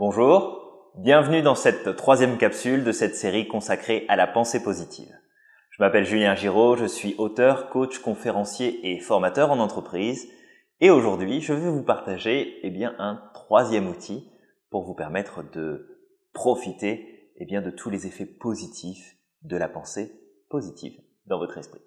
Bonjour, bienvenue dans cette troisième capsule de cette série consacrée à la pensée positive. Je m'appelle Julien Giraud, je suis auteur, coach, conférencier et formateur en entreprise. Et aujourd'hui, je vais vous partager eh un troisième outil pour vous permettre de profiter eh bien, de tous les effets positifs de la pensée positive dans votre esprit.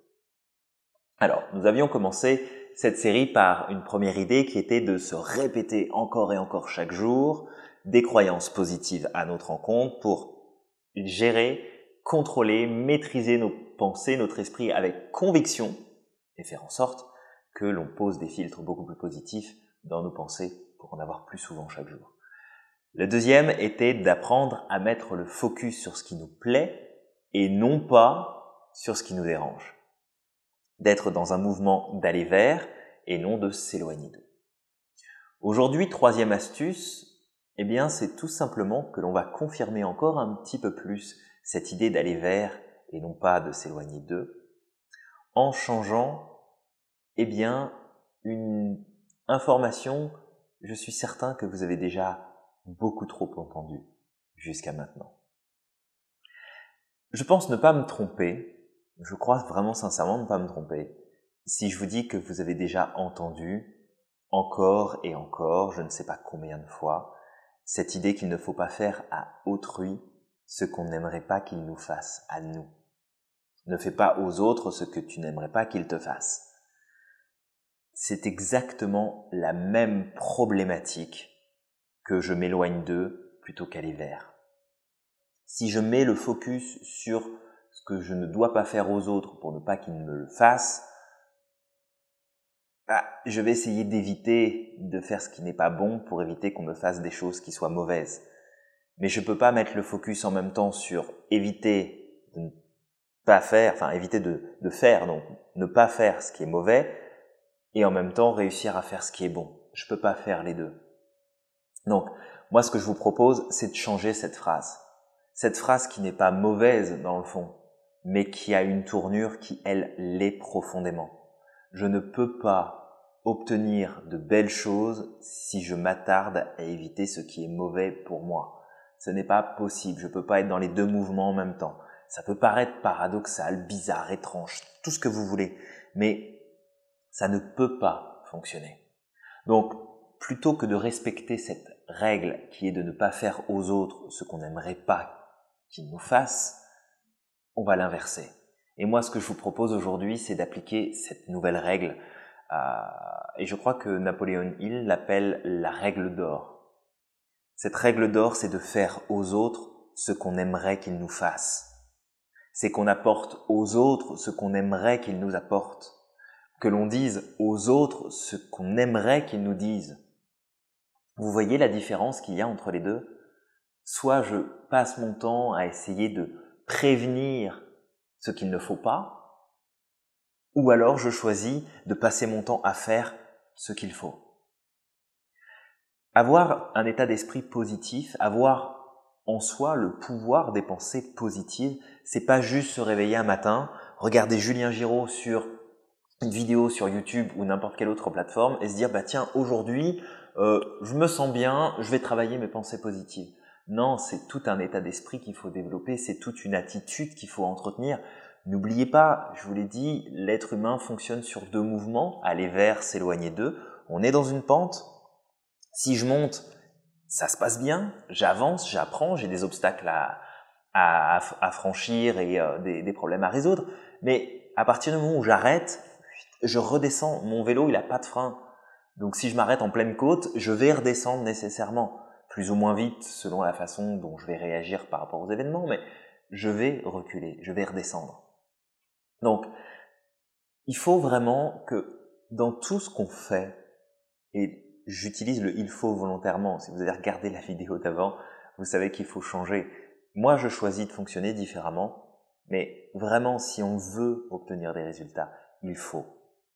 Alors, nous avions commencé cette série par une première idée qui était de se répéter encore et encore chaque jour des croyances positives à notre encontre pour gérer, contrôler, maîtriser nos pensées, notre esprit avec conviction et faire en sorte que l'on pose des filtres beaucoup plus positifs dans nos pensées pour en avoir plus souvent chaque jour. Le deuxième était d'apprendre à mettre le focus sur ce qui nous plaît et non pas sur ce qui nous dérange. D'être dans un mouvement d'aller vers et non de s'éloigner d'eux. Aujourd'hui, troisième astuce, eh bien, c'est tout simplement que l'on va confirmer encore un petit peu plus cette idée d'aller vers et non pas de s'éloigner d'eux, en changeant, eh bien, une information, je suis certain que vous avez déjà beaucoup trop entendu jusqu'à maintenant. Je pense ne pas me tromper, je crois vraiment sincèrement ne pas me tromper, si je vous dis que vous avez déjà entendu encore et encore, je ne sais pas combien de fois, cette idée qu'il ne faut pas faire à autrui ce qu'on n'aimerait pas qu'il nous fasse à nous. Ne fais pas aux autres ce que tu n'aimerais pas qu'ils te fassent. C'est exactement la même problématique que je m'éloigne d'eux plutôt qu'aller vers. Si je mets le focus sur ce que je ne dois pas faire aux autres pour ne pas qu'ils me le fassent, ah, je vais essayer d'éviter de faire ce qui n'est pas bon pour éviter qu'on me fasse des choses qui soient mauvaises. Mais je peux pas mettre le focus en même temps sur éviter de ne pas faire, enfin éviter de, de faire, donc ne pas faire ce qui est mauvais, et en même temps réussir à faire ce qui est bon. Je peux pas faire les deux. Donc, moi ce que je vous propose, c'est de changer cette phrase. Cette phrase qui n'est pas mauvaise dans le fond, mais qui a une tournure qui, elle, l'est profondément je ne peux pas obtenir de belles choses si je m'attarde à éviter ce qui est mauvais pour moi. Ce n'est pas possible, je ne peux pas être dans les deux mouvements en même temps. Ça peut paraître paradoxal, bizarre, étrange, tout ce que vous voulez, mais ça ne peut pas fonctionner. Donc, plutôt que de respecter cette règle qui est de ne pas faire aux autres ce qu'on n'aimerait pas qu'ils nous fassent, on va l'inverser. Et moi, ce que je vous propose aujourd'hui, c'est d'appliquer cette nouvelle règle. Euh, et je crois que Napoléon Hill l'appelle la règle d'or. Cette règle d'or, c'est de faire aux autres ce qu'on aimerait qu'ils nous fassent. C'est qu'on apporte aux autres ce qu'on aimerait qu'ils nous apportent. Que l'on dise aux autres ce qu'on aimerait qu'ils nous disent. Vous voyez la différence qu'il y a entre les deux? Soit je passe mon temps à essayer de prévenir ce qu'il ne faut pas, ou alors je choisis de passer mon temps à faire ce qu'il faut. Avoir un état d'esprit positif, avoir en soi le pouvoir des pensées positives, c'est pas juste se réveiller un matin, regarder Julien Giraud sur une vidéo sur YouTube ou n'importe quelle autre plateforme et se dire bah tiens aujourd'hui euh, je me sens bien, je vais travailler mes pensées positives. Non, c'est tout un état d'esprit qu'il faut développer, c'est toute une attitude qu'il faut entretenir. N'oubliez pas, je vous l'ai dit, l'être humain fonctionne sur deux mouvements, aller vers, s'éloigner d'eux. On est dans une pente. Si je monte, ça se passe bien, j'avance, j'apprends, j'ai des obstacles à, franchir et euh, des, problèmes à résoudre. Mais à partir du moment où j'arrête, je redescends. Mon vélo, il n'a pas de frein. Donc si je m'arrête en pleine côte, je vais redescendre nécessairement plus ou moins vite selon la façon dont je vais réagir par rapport aux événements, mais je vais reculer, je vais redescendre. Donc, il faut vraiment que dans tout ce qu'on fait, et j'utilise le il faut volontairement, si vous avez regardé la vidéo d'avant, vous savez qu'il faut changer. Moi, je choisis de fonctionner différemment, mais vraiment, si on veut obtenir des résultats, il faut.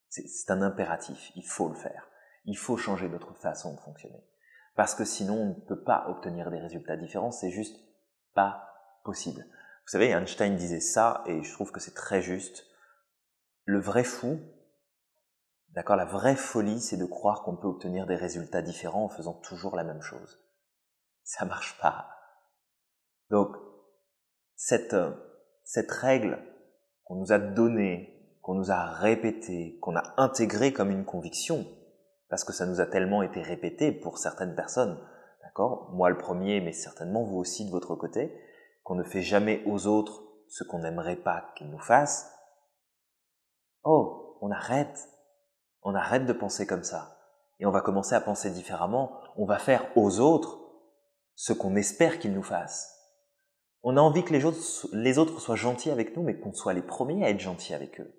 C'est un impératif, il faut le faire. Il faut changer notre façon de fonctionner. Parce que sinon, on ne peut pas obtenir des résultats différents, c'est juste pas possible. Vous savez, Einstein disait ça, et je trouve que c'est très juste. Le vrai fou, d'accord, la vraie folie, c'est de croire qu'on peut obtenir des résultats différents en faisant toujours la même chose. Ça marche pas. Donc, cette, euh, cette règle qu'on nous a donnée, qu'on nous a répétée, qu'on a intégrée comme une conviction, parce que ça nous a tellement été répété pour certaines personnes, d'accord? Moi le premier, mais certainement vous aussi de votre côté, qu'on ne fait jamais aux autres ce qu'on n'aimerait pas qu'ils nous fassent. Oh, on arrête. On arrête de penser comme ça. Et on va commencer à penser différemment. On va faire aux autres ce qu'on espère qu'ils nous fassent. On a envie que les autres, soient gentils avec nous, mais qu'on soit les premiers à être gentils avec eux.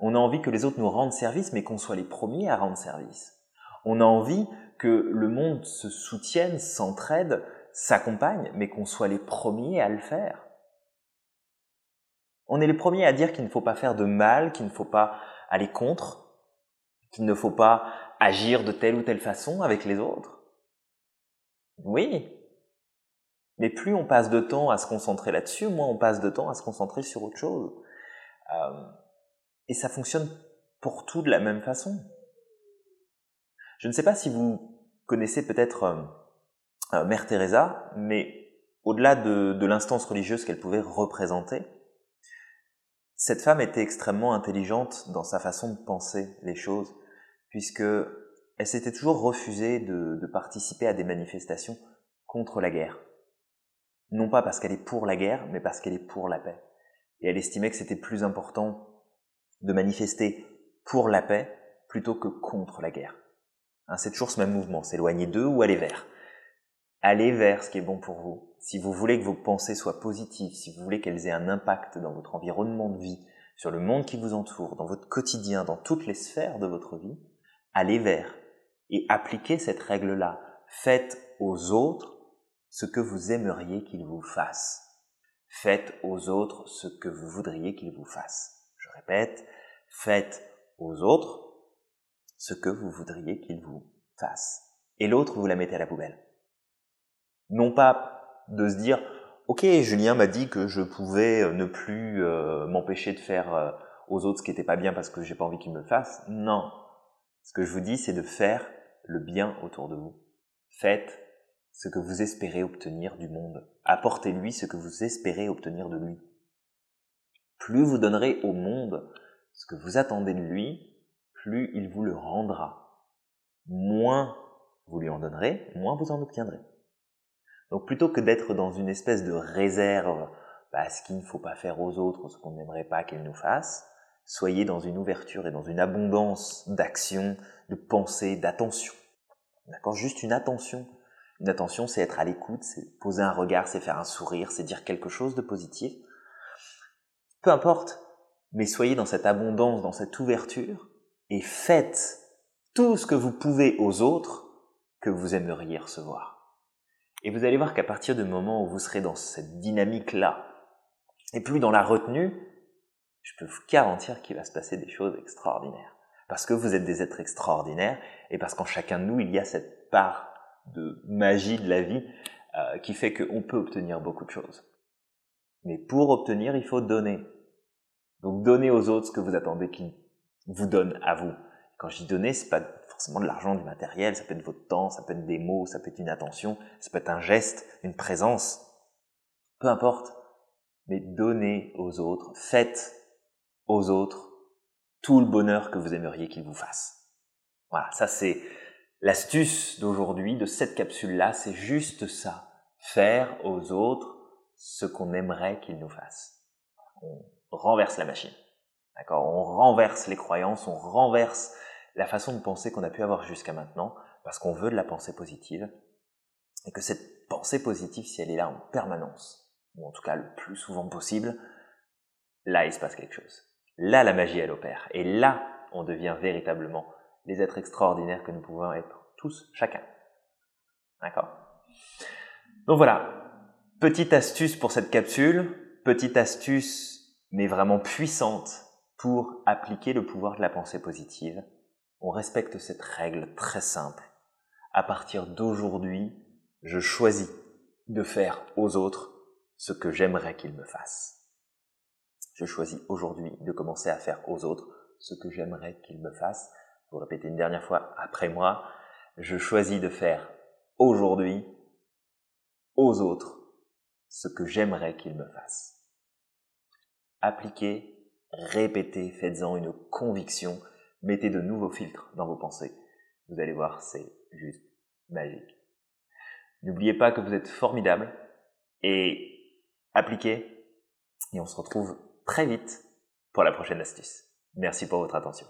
On a envie que les autres nous rendent service, mais qu'on soit les premiers à rendre service. On a envie que le monde se soutienne, s'entraide, s'accompagne, mais qu'on soit les premiers à le faire. On est les premiers à dire qu'il ne faut pas faire de mal, qu'il ne faut pas aller contre, qu'il ne faut pas agir de telle ou telle façon avec les autres. Oui. Mais plus on passe de temps à se concentrer là-dessus, moins on passe de temps à se concentrer sur autre chose. Euh, et ça fonctionne pour tout de la même façon. Je ne sais pas si vous connaissez peut-être euh, euh, Mère Teresa, mais au-delà de, l'instance religieuse qu'elle pouvait représenter, cette femme était extrêmement intelligente dans sa façon de penser les choses, puisque elle s'était toujours refusée de participer à des manifestations contre la guerre. Non pas parce qu'elle est pour la guerre, mais parce qu'elle est pour la paix. Et elle estimait que c'était plus important de manifester pour la paix plutôt que contre la guerre. Hein, c'est toujours ce même mouvement, s'éloigner d'eux ou aller vers. Allez vers ce qui est bon pour vous. Si vous voulez que vos pensées soient positives, si vous voulez qu'elles aient un impact dans votre environnement de vie, sur le monde qui vous entoure, dans votre quotidien, dans toutes les sphères de votre vie, allez vers et appliquez cette règle-là. Faites aux autres ce que vous aimeriez qu'ils vous fassent. Faites aux autres ce que vous voudriez qu'ils vous fassent. Je répète, faites aux autres ce que vous voudriez qu'il vous fasse. Et l'autre, vous la mettez à la poubelle. Non pas de se dire, ok, Julien m'a dit que je pouvais euh, ne plus euh, m'empêcher de faire euh, aux autres ce qui n'était pas bien parce que j'ai pas envie qu'ils me le fassent. Non. Ce que je vous dis, c'est de faire le bien autour de vous. Faites ce que vous espérez obtenir du monde. Apportez-lui ce que vous espérez obtenir de lui. Plus vous donnerez au monde ce que vous attendez de lui, plus il vous le rendra. Moins vous lui en donnerez, moins vous en obtiendrez. Donc plutôt que d'être dans une espèce de réserve bah, ce qu'il ne faut pas faire aux autres, ce qu'on n'aimerait pas qu'ils nous fassent, soyez dans une ouverture et dans une abondance d'action, de pensée, d'attention. D'accord? Juste une attention. Une attention, c'est être à l'écoute, c'est poser un regard, c'est faire un sourire, c'est dire quelque chose de positif. Peu importe, mais soyez dans cette abondance, dans cette ouverture, et faites tout ce que vous pouvez aux autres que vous aimeriez recevoir. Et vous allez voir qu'à partir du moment où vous serez dans cette dynamique-là, et plus dans la retenue, je peux vous garantir qu'il va se passer des choses extraordinaires. Parce que vous êtes des êtres extraordinaires, et parce qu'en chacun de nous, il y a cette part de magie de la vie euh, qui fait qu'on peut obtenir beaucoup de choses. Mais pour obtenir, il faut donner. Donc donnez aux autres ce que vous attendez qu'ils vous donne à vous. Quand je dis donner, c'est pas forcément de l'argent, du matériel, ça peut être votre temps, ça peut être des mots, ça peut être une attention, ça peut être un geste, une présence. Peu importe. Mais donnez aux autres, faites aux autres tout le bonheur que vous aimeriez qu'ils vous fassent. Voilà, ça c'est l'astuce d'aujourd'hui, de cette capsule-là, c'est juste ça. Faire aux autres ce qu'on aimerait qu'ils nous fassent. On renverse la machine. D'accord? On renverse les croyances, on renverse la façon de penser qu'on a pu avoir jusqu'à maintenant, parce qu'on veut de la pensée positive, et que cette pensée positive, si elle est là en permanence, ou en tout cas le plus souvent possible, là il se passe quelque chose. Là la magie elle opère, et là on devient véritablement les êtres extraordinaires que nous pouvons être tous, chacun. D'accord? Donc voilà, petite astuce pour cette capsule, petite astuce mais vraiment puissante pour appliquer le pouvoir de la pensée positive, on respecte cette règle très simple. À partir d'aujourd'hui, je choisis de faire aux autres ce que j'aimerais qu'ils me fassent. Je choisis aujourd'hui de commencer à faire aux autres ce que j'aimerais qu'ils me fassent. Vous répétez une dernière fois après moi. Je choisis de faire aujourd'hui aux autres ce que j'aimerais qu'ils me fassent. Appliquez, répétez, faites-en une conviction, mettez de nouveaux filtres dans vos pensées. Vous allez voir, c'est juste magique. N'oubliez pas que vous êtes formidable et appliquez et on se retrouve très vite pour la prochaine astuce. Merci pour votre attention.